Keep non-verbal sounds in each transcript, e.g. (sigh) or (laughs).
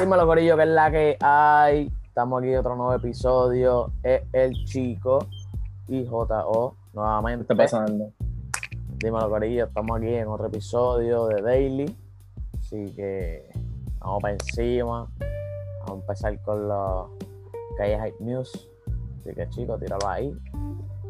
Dímelo, Corillo, que es la que hay. Estamos aquí en otro nuevo episodio. Es el chico y JO nuevamente. ¿Qué está pasando? Dímelo, Corillo, estamos aquí en otro episodio de Daily. Así que vamos para encima. Vamos a empezar con los Calle Hype News. Así que, chicos, tíralo ahí.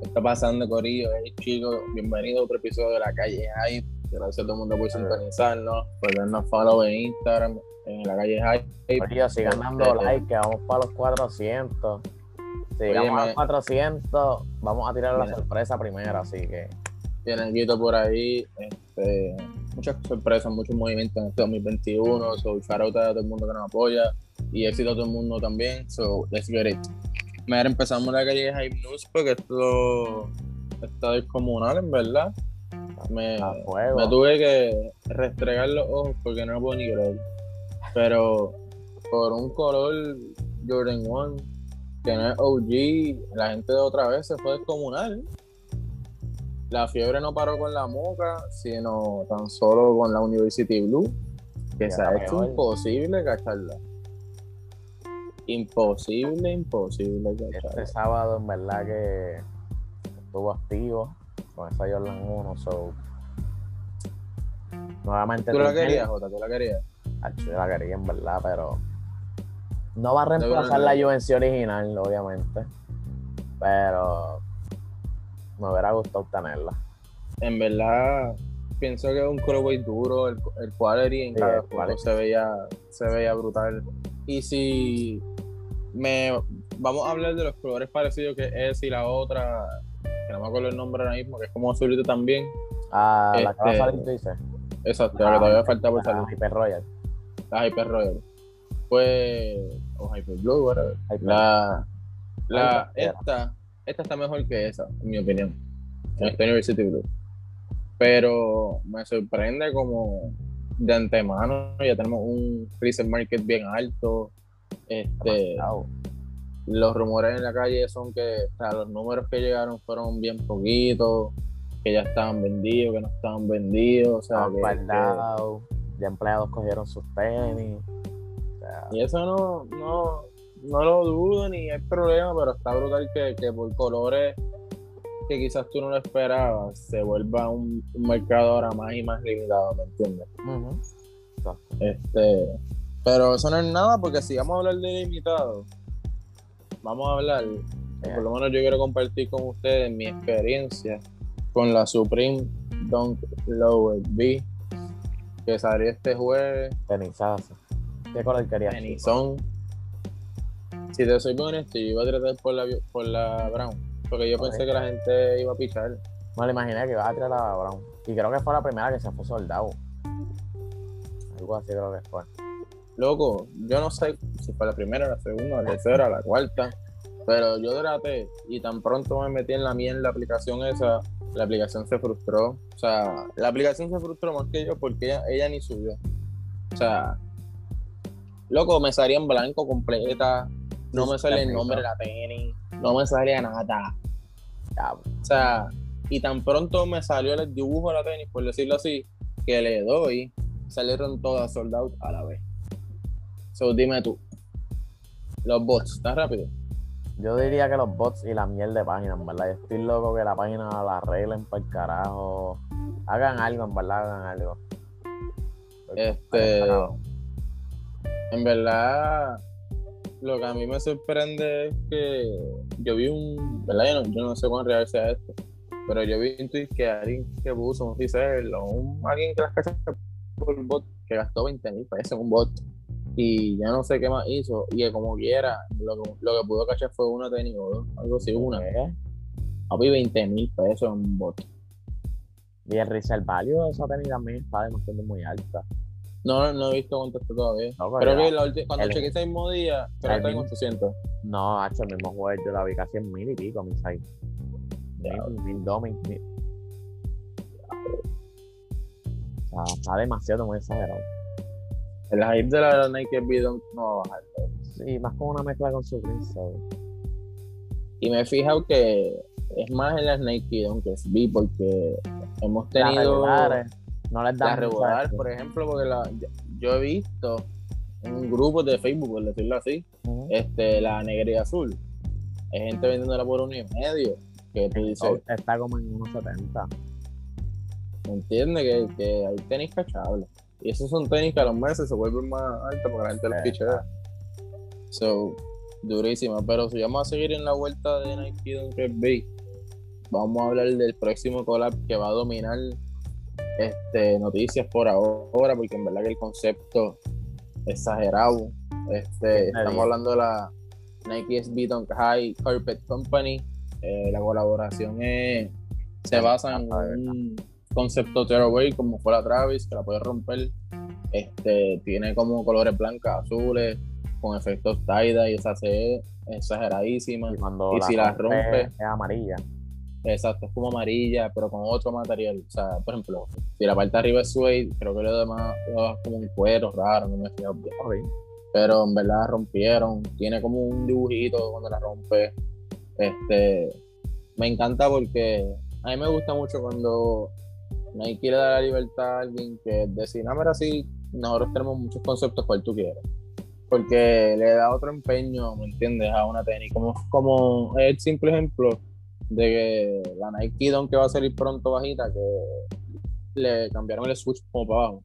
¿Qué está pasando, Corillo? Hey, chicos, bienvenido a otro episodio de La Calle Hype. Gracias a todo el mundo por sintonizarnos, por darnos follow en Instagram, en La Calle Hype. Corillo, sigan dando Este, like, que vamos para los 400. Si Oye, llegamos a los 400, vamos a tirar la sorpresa primero, así que Tienen guito por ahí, este, muchas sorpresas, muchos movimientos en este 2021. So, shout out a todo el mundo que nos apoya y éxito a todo el mundo también. So, let's get it. Mira, empezamos la calle Hype News porque esto está descomunal, en verdad. Me, me tuve que restregar los ojos porque no lo puedo ni creer. Pero por un color Jordan 1 que no es OG, la gente de otra vez se fue descomunal. La fiebre no paró con la moca, sino tan solo con la University Blue, que se ha hecho imposible cacharla. Imposible, imposible Este cacharla. sábado, en verdad, que estuvo activo con esa Jordan 1. So, nuevamente, ¿Tú la querías, Jota? ¿Tú la querías? Yo la quería, en verdad, pero no va a reemplazar no. la Juventus original, obviamente. Pero me hubiera gustado tenerla. En verdad, pienso que es un colorway duro, el, el quality en Sí, cada quality. se veía, se veía brutal. Y si me vamos a hablar de los colores parecidos que es y la otra, que no me acuerdo el nombre ahora mismo, que es como azulito también. Ah, la que va a Este, salir, tú dices. Exacto, la que todavía falta por salir. Ah, Hyper Royal. La Hyper Royal. Pues, o Hyper Blue, whatever. Hyper- La, la, esta, esta está mejor que esa, en mi opinión. En esta University Blue. Pero me sorprende como de antemano ya tenemos un resale market bien alto. Este, los rumores en la calle son que o sea, los números que llegaron fueron bien poquitos, que ya estaban vendidos, que no estaban vendidos. O sea, que- Ya empleados cogieron sus tenis. O sea, Y eso no, no, no lo dudo ni hay problema, pero está brutal que, que por colores que quizás tú no lo esperabas, se vuelva un, un mercado ahora más y más limitado, ¿me entiendes? Exacto. Este, pero eso no es nada, porque si vamos a hablar de limitado, vamos a hablar, por lo menos yo quiero compartir con ustedes mi experiencia con la Supreme Dunk Lower B, que salió este jueves Tenisazo. ¿Qué color querías? Tenizón. Si te soy bien honesto, yo iba a tratar por la, por la Brown. Porque yo pensé que la gente iba a pichar. No le imaginé que iba a tirar a Brown. Y creo que fue la primera que se fue soldado. Algo así creo que fue. Loco, yo no sé si fue la primera, la segunda, la tercera, la cuarta. Pero yo traté y tan pronto me metí en la mía en la aplicación esa, la aplicación se frustró. O sea, la aplicación se frustró más que yo porque ella, ella ni subió. O sea, loco, me salía en blanco completa. No me salía el nombre de la tenis. No me salía nada. Ya, O sea, y tan pronto me salió el dibujo de la tenis, por decirlo así, que le doy, salieron todas sold out a la vez. So, dime tú, los bots, ¿están rápido? Yo diría que los bots y la miel de página, en verdad. Yo estoy loco que la página la arreglen para el carajo. Hagan algo, en verdad, hagan algo. Este, en verdad, lo que a mí me sorprende es que yo vi un, ¿verdad? Yo no, yo no sé cuán real sea esto, pero yo vi un tweet que alguien que puso un resell o un, alguien que las cacha por bot que gastó 20 mil pesos en un bot y ya no sé qué más hizo y que como quiera lo, que- lo que pudo cachar fue una tenis o dos, algo así, una. Papi, 20 mil pesos en un bot. Y el resale value de esa tenis también está demostrando muy alta. No, no he visto cuánto está todavía. No, pero Creo ya- que la cuando el- chequeé ese mismo día, que está en mismo- 800. No, hacho, el mismo jueves yo la vi casi en mil y pico, mi site. Ya. Mil, mil dos, mil, mil. O sea, está demasiado muy exagerado. El hype de la Nike Dunk no va a bajar. Sí, más como una mezcla con Supreme, so. Y me he fijado que es más en las Nike Dunk SB porque hemos Las tenido regulares no les dan regulares, por ejemplo, porque la, yo he visto un grupo de Facebook, por decirlo así, este, la negra y azul. Hay gente vendiéndola por uno y medio. Que tú dices, Está como en unos 70. entiende que, que hay tenis cachables. Y esos son tenis que a los meses se vuelven más altos porque la gente los pichea. So, durísima. Pero si vamos a seguir en la vuelta de Nike Dunk SB, vamos a hablar del próximo collab que va a dominar este, noticias por ahora, porque en verdad que el concepto exagerado. Este, estamos hablando de la Nike SB Dunk High Carpet Company. Eh, la colaboración es- se basa en un concepto tearaway como fue la Travis, que la puede romper. Este, tiene como colores blancos, azules, con efectos tie y esa se ve exageradísima. Y cuando Y si la rompe- es amarilla. Exacto, es como amarilla, pero con otro material. O sea, por ejemplo, si la parte de arriba es suede, creo que lo demás es como un cuero raro, no me fijo bien. Pero en verdad rompieron. Tiene como un dibujito cuando la rompe. Este, me encanta porque a mí me gusta mucho cuando Nike le da la libertad a alguien que decir, no, mira, sí, nosotros tenemos muchos conceptos cual tú quieres. Porque le da otro empeño, ¿me entiendes? A una tenis. Como, como el simple ejemplo de que la Nike Dunk que va a salir pronto bajita, que le cambiaron el switch como para abajo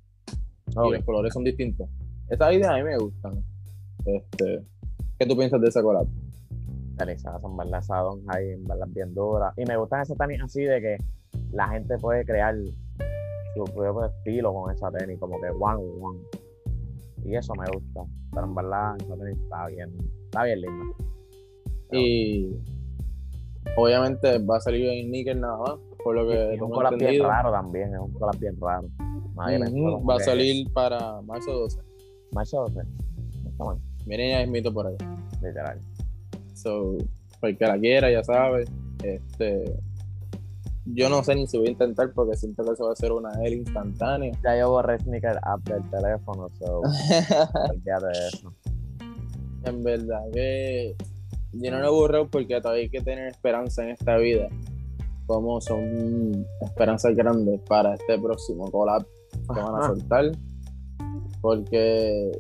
y los colores son distintos. Estas ideas a mí me gustan. Este, ¿Qué tú piensas de esa esa Don High, en verdad, es bien dura. Y me gustan esas tenis así de que la gente puede crear su propio estilo con esa tenis, como que one on one. Y eso me gusta. Pero en verdad, esa tenis está bien, está bien linda. Y obviamente va a salir en Nickel nada más, por lo que es un collab bien raro también, es un collab bien raro. Va a salir para marzo 12. Marzo 12. No está mal, Miren, ya es mito por ahí. literal. So, el que la quiera, ya sabe. Este, yo no sé ni si voy a intentar porque siento que eso va a ser una L instantánea. Ya yo borré Sneaker App del teléfono, so (laughs) de eso. en verdad que yo no lo borré porque todavía hay que tener esperanza en esta vida. Como son esperanzas grandes para este próximo collab que van a soltar. Porque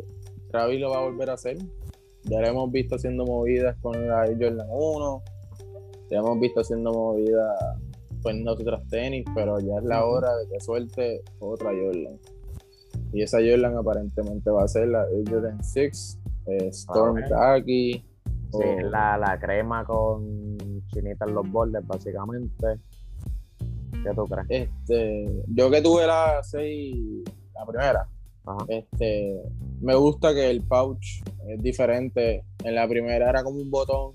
Travis lo va a volver a hacer. Ya lo hemos visto haciendo movidas con la Jordan 1. Ya hemos visto haciendo movidas poniendo otras tenis, pero ya es la hora de que suelte otra Jordan. Y esa Jordan aparentemente va a ser la Jordan 6, eh, Storm ok. Khaki. Sí, o- la, la crema con chinita en los bordes, básicamente. ¿Qué tú crees? Este, yo que tuve la 6, la primera, Ajá. este, me gusta que el pouch es diferente. En la primera era como un botón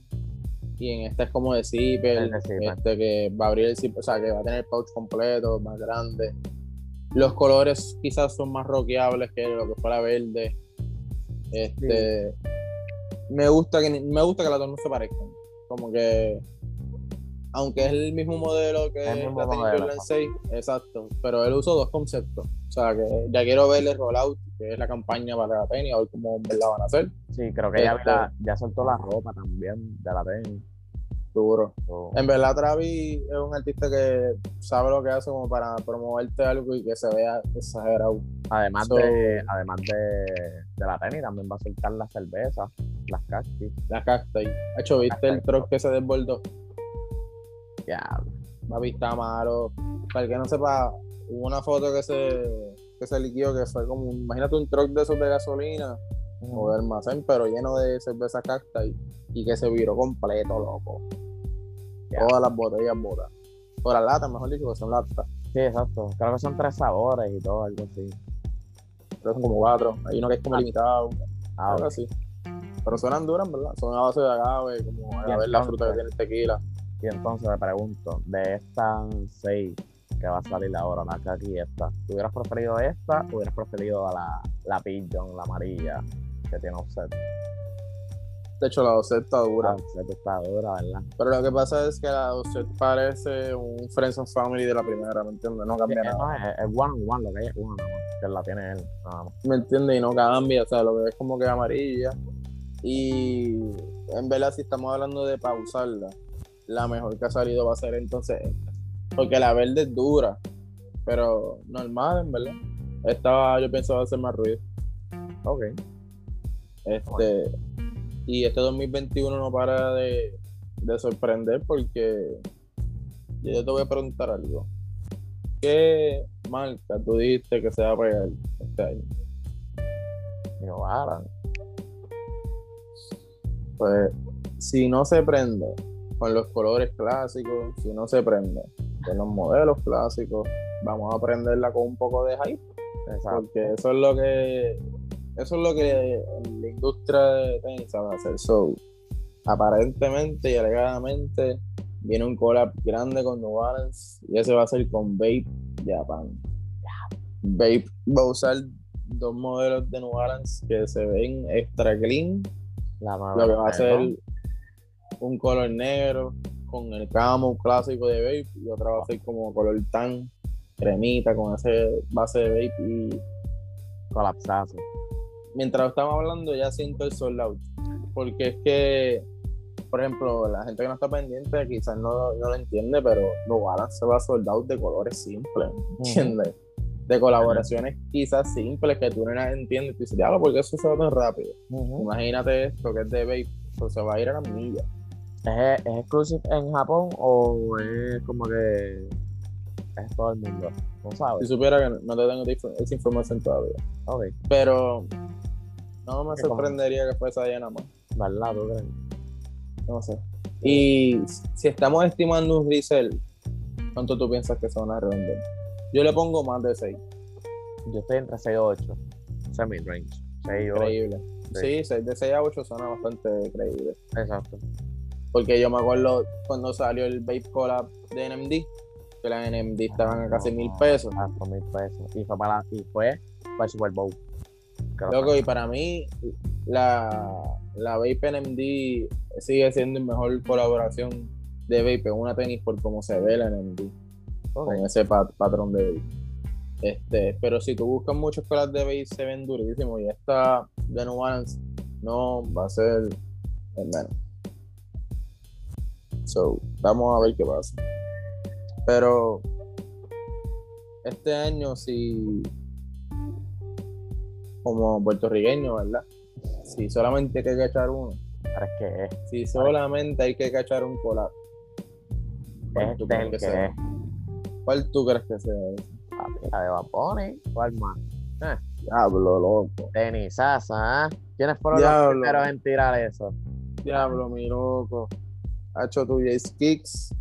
y en esta es como de zipper, Es de zipper. este, que va a abrir el zipper, o sea, que va a tener el pouch completo, más grande. Los colores quizás son más rockeables que lo que fue la verde. Este, me gusta que me gusta que las dos no se parezcan. Como que aunque es el mismo modelo que El mismo la modelo, Jordan ajá. 6, exacto, pero él usó dos conceptos. O sea, que ya quiero ver el rollout, que es la campaña para la tenis, a ver cómo verdad van a hacer. Sí, creo que ya, Este- la- ya soltó la ropa también de la tenis. Duro. So, En verdad, Travis es un artista que sabe lo que hace como para promoverte algo y que se vea exagerado. además so- de, además de, de la tenis, también va a soltar las cervezas, las cactus. La cacta. Hecho, ¿viste el truck que se desbordó? Ya, Papi, está malo. Para el que no sepa, hubo una foto que se, que se liquió que fue como, imagínate un truck de esos de gasolina o de almacén, pero lleno de cerveza cacta y, y que se viró completo, loco. Todas las botellas botas. O las latas, mejor dicho, que son latas. sí, exacto. Creo que son tres sabores y todo, algo así. Pero son como cuatro. Hay uno que es como Ah. limitado, Ah, algo así. Pero suenan duras, ¿verdad? Son a base de agave, como agave la fruta que tiene el tequila. Y entonces me pregunto, de estas seis que va a salir ahora, la kaki y esta, ¿tú hubieras preferido esta o hubieras preferido a la, la pigeon, la amarilla, que tiene offset? De hecho, la Osset está dura. La offset está dura, ¿verdad? Pero lo que pasa es que la Osset parece un Friends and Family de la primera, ¿me entiendes? No cambia nada. no, es, es one on one, lo que hay es uno nada más, que la tiene él, nada más. ¿me entiendes? Y no cambia, o sea, lo que es como que amarilla. Y en verdad, si estamos hablando de pausarla, la mejor que ha salido va a ser entonces esta. Porque la verde es dura, pero normal, en verdad. Esta yo pienso va a hacer más ruido. Ok. Este, y este 2021 no para de, de sorprender porque yo te voy a preguntar algo. ¿Qué marca tú dijiste que se va a pegar este año? New Balance. Pues si no se prende con los colores clásicos, si no se prende con los modelos clásicos, vamos a aprenderla con un poco de hype, Exacto. porque eso es lo que eso es lo que la industria de tenis sabe hacer. So, aparentemente y alegadamente viene un collab grande con New Balance y ese va a ser con Vape Japan. Vape va a usar dos modelos de New Balance que se ven extra clean La lo que va a ser un color negro con el camo clásico de vape y otra va a ser como color tan cremita con ese base de vape y colapsazo. Mientras estamos hablando ya siento el sold out porque es que por ejemplo la gente que no está pendiente quizás no, no lo entiende pero no Balance se va a sold out de colores simples ¿entiendes? de colaboraciones quizás simples que tú no las entiendes tú dices diablo porque eso se va tan rápido imagínate esto que es de vape pues se va a ir a la milla ¿Es, ¿Es exclusive en Japón o es como que es todo el mundo? No Si sabes. supiera que no- no te tengo esa- esa información todavía. Ok, Pero no me sorprendería que fuese nada más. ¿verdad? ¿Tú crees? No sé. Y si estamos estimando un resell, ¿cuánto tú piensas que se van a revender? Yo le pongo más de 6. Yo estoy entre 6 y 8. Semi-range. 6 y 8. Creíble. Sí. Sí, seis- de 6 a 8 suena bastante creíble. Exacto. Porque yo me acuerdo cuando salió el Vape Collab de NMD, que las NMD estaban a casi mil pesos. Ah, mil pesos. Y fue para, y fue para el Super Bowl. Loco, y para mí, la, la Vape NMD sigue siendo la mejor colaboración de Vape en una tenis por cómo se ve la NMD, con ese pat- patrón de Vape. Este, pero si tú buscas muchos colas de Vape, se ven durísimos. Y esta de New Balance no va a ser el menos. So, vamos a ver qué pasa. Pero este año, si como puertorriqueño, ¿verdad? Si solamente hay que cachar uno, es que es. si solamente hay que cachar un collab, ¿cuál tú Este es crees que sea? es. ¿Cuál tú crees que sea la de Bunny. ¿Cuál más? Diablo, loco. Tenisaza, ¿ah? ¿Quiénes fueron Diablo. los primeros en tirar eso? Diablo, mi loco. Ha hecho tu Kicks.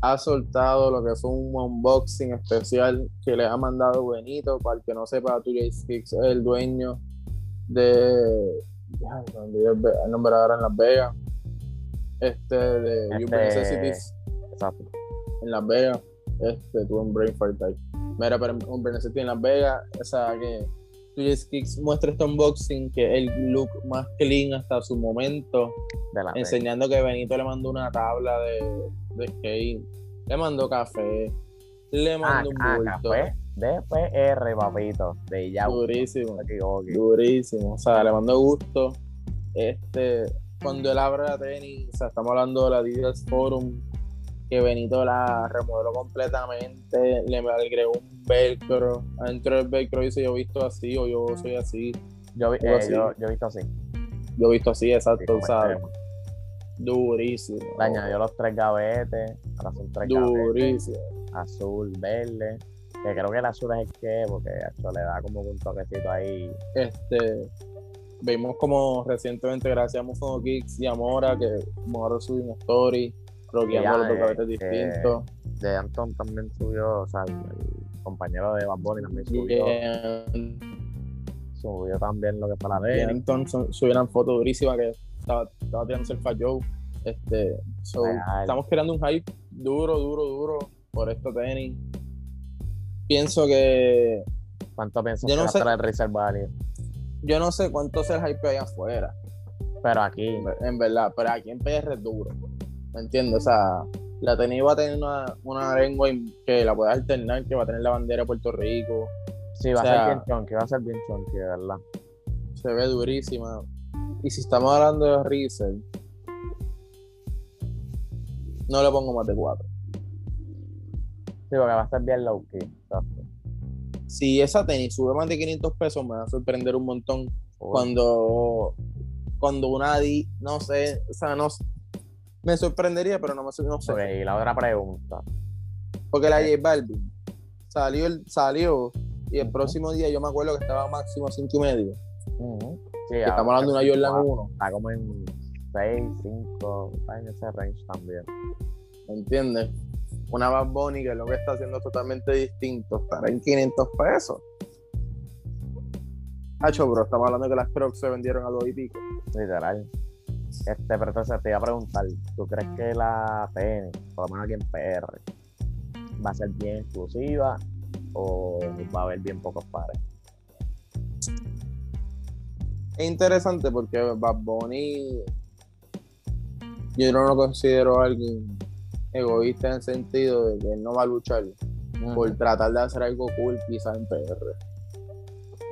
Ha soltado lo que fue un unboxing especial que le ha mandado Benito. Para el que no sepa, tu Jace Kicks es el dueño de. El nombre ahora en Las Vegas. Este de Este- Necessities Exacto. en Las Vegas. Este tuvo un brain fart ahí. Mira, pero Urban Necessities en Las Vegas. O sea que Kicks muestra este unboxing que es el look más clean hasta su momento De la enseñando que Benito le mandó una tabla de, de skate, le mandó café, le Ah, mandó ah, un bulto. café. DPR, papito. De ya. Durísimo, durísimo. O sea, le mandó gusto. Este, cuando él abre la tenis, o sea, estamos hablando de la Adidas Forum, que Benito la remodeló completamente, le agregó un velcro. Adentro del velcro dice yo he visto así o yo soy así. Yo, eh, así. yo, yo he visto así. Yo he visto así, Sí, exacto, extremo. Durísimo. Le añadió los tres gavetes. Ahora son tres gavetes. Durísimo. Azul, verde. Que creo que el azul es el que, porque eso le da como un toquecito ahí. Este, vimos como recientemente, gracias a Mufono Kicks y a Mora, que Mora subió una story, roqueando ya, los dos eh, cabetes que- distintos. De Anton también subió, o sea, el, compañero de Bad Bunny también subió, en- subió también lo que fue la y de Anton subieron fotos durísimas que estaba, estaba tirándose el Fat. Este, so, estamos creando un hype duro, duro, duro por esto tenis. Pienso que ¿Cuánto piensas Yo que no va a el Resale Value? yo no sé cuánto es el hype allá afuera. Pero aquí, en verdad, pero aquí en PR es duro, ¿me entiendes? O sea, la tenis va a tener una, una lengua que la puedes alternar, que va a tener la bandera de Puerto Rico, sí, va o sea- a ser bien chonky, va a ser bien chonky, de verdad. se ve durísima. Y si estamos hablando de Riesel, no le pongo más de cuatro. Sí, porque va a ser bien low key. exacto. Si esa tenis sube más de 500 pesos, me va a sorprender un montón cuando cuando una di, no sé, o sea, no me sorprendería, pero no me no sé. Ok, y la otra pregunta. Porque la. J Balvin salió, el- salió y el próximo día yo me acuerdo que estaba máximo 5 y medio. Sí, estamos hablando de una Jordan 1, Está como en 6, 5, está en ese range también. ¿me entiendes? Una Bad Bunny que lo que está haciendo es totalmente distinto, estará en 500 pesos. Hacho, bro, estamos hablando de que las Crocs se vendieron a dos y pico. Literal. Este, pero entonces te iba a preguntar, ¿tú crees que la tenis, por lo menos aquí en PR, va a ser bien exclusiva o va a haber bien pocos pares? Es interesante porque Bad Bunny yo no lo considero alguien egoísta en el sentido de que él no va a luchar por tratar de hacer algo cool quizás en PR.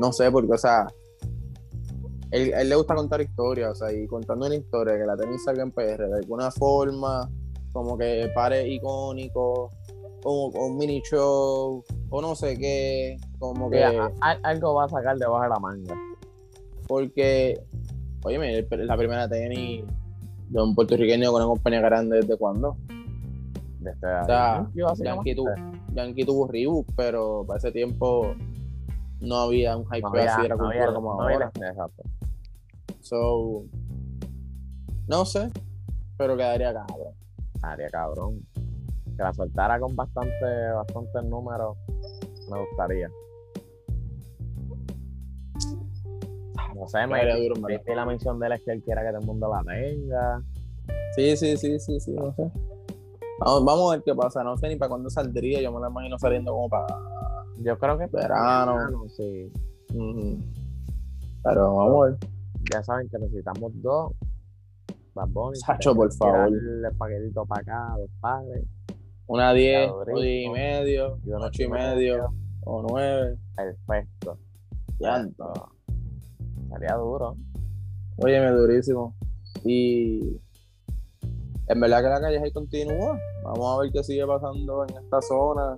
No sé, porque, o sea, él, le gusta contar historias, o sea, y contando una historia que la tenis salga en PR de alguna forma, como que pare icónico, o, o un mini show, o no sé qué, como que, a- a- algo va a sacar debajo de la manga. Porque, oye, la primera tenis de un puertorriqueño con una compañía grande, ¿desde cuándo? De este, sea, Yankee. Yankee tuvo, Reebok, pero para ese tiempo no había un hype No que había, así era no cultura había- como no ahora. exacto. So, no sé, pero quedaría cabrón. Haría cabrón. Que la soltara con bastante, bastantes números, me gustaría. No sé, me la mención de él es que él quiera que todo el mundo la tenga. Sí, sí, sí, sí, sí, no sé. Vamos, vamos a ver qué pasa. No sé ni para cuándo saldría. Yo me lo imagino saliendo como para. Yo creo que Verano. sí. Ujú. Pero vamos a ver. Ya saben que necesitamos dos. Bad Bunny, Sacho, por favor. El paquetito para acá, dos padres. Una 10, Claro, o 10 y medio, y una 8 y medio, o 9. Perfecto. Llanto. Sería duro. Óyeme, durísimo. Y en verdad que la calle ahí continúa. Vamos a ver qué sigue pasando en esta zona.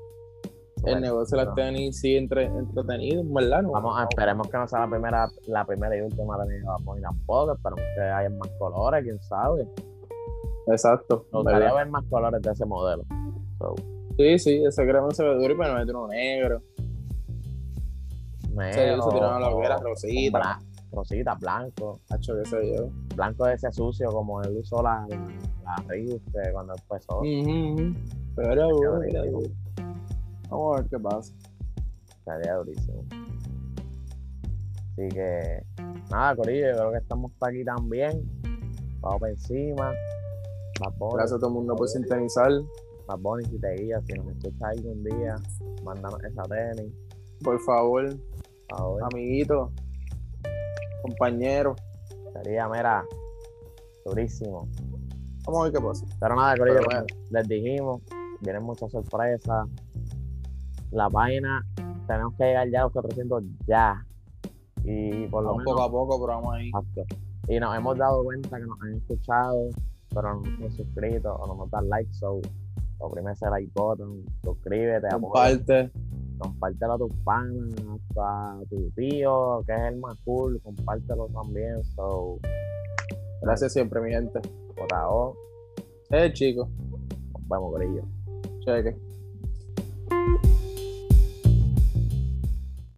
El negocio de las tenis sigue entre, entretenido, en verdad. ¿no? Vamos esperemos que no sea la primera, la primera y última tenis de Bad tampoco. Esperemos que haya más colores, quién sabe. Exacto. Me gustaría ver más colores de ese modelo. So, Sí, sí, ese crema se ve duro y para meter uno negro. negro, se tiraron la hoguera, o- rosita. bla- rosita, blanco. Hacho, qué sé yo. Blanco de ese sucio como él usó la, la que cuando empezó. Ujú, ujú. Pero duro. Vamos a ver qué pasa. Sería durísimo. Así que, nada, Corillo, yo creo que estamos por aquí también. Vamos por encima. Gracias a todo el mundo por sintonizar. Bad Bunny, si te guías, si nos escuchas algún día, mándanos esa tenis. Por favor, Por favor. amiguitos, compañeros. Sería, mira, durísimo. Vamos a ver qué pasa. Pero nada, Corillo, bueno. les dijimos, vienen muchas sorpresas. La página, tenemos que llegar ya a los 400 ya. Y por lo Vamos menos poco a poco, pero vamos ahí. Y nos hemos dado cuenta que nos han escuchado, pero no nos han suscrito o no nos dan like. So, oprime ese like button, suscríbete, apoya, Comparte. Compártelo a tus panas, a tu tío, que es el más cool, compártelo también. So, Gracias siempre, mi gente. por ahora, Eh, chicos. nos vemos, Grillo. Cheque.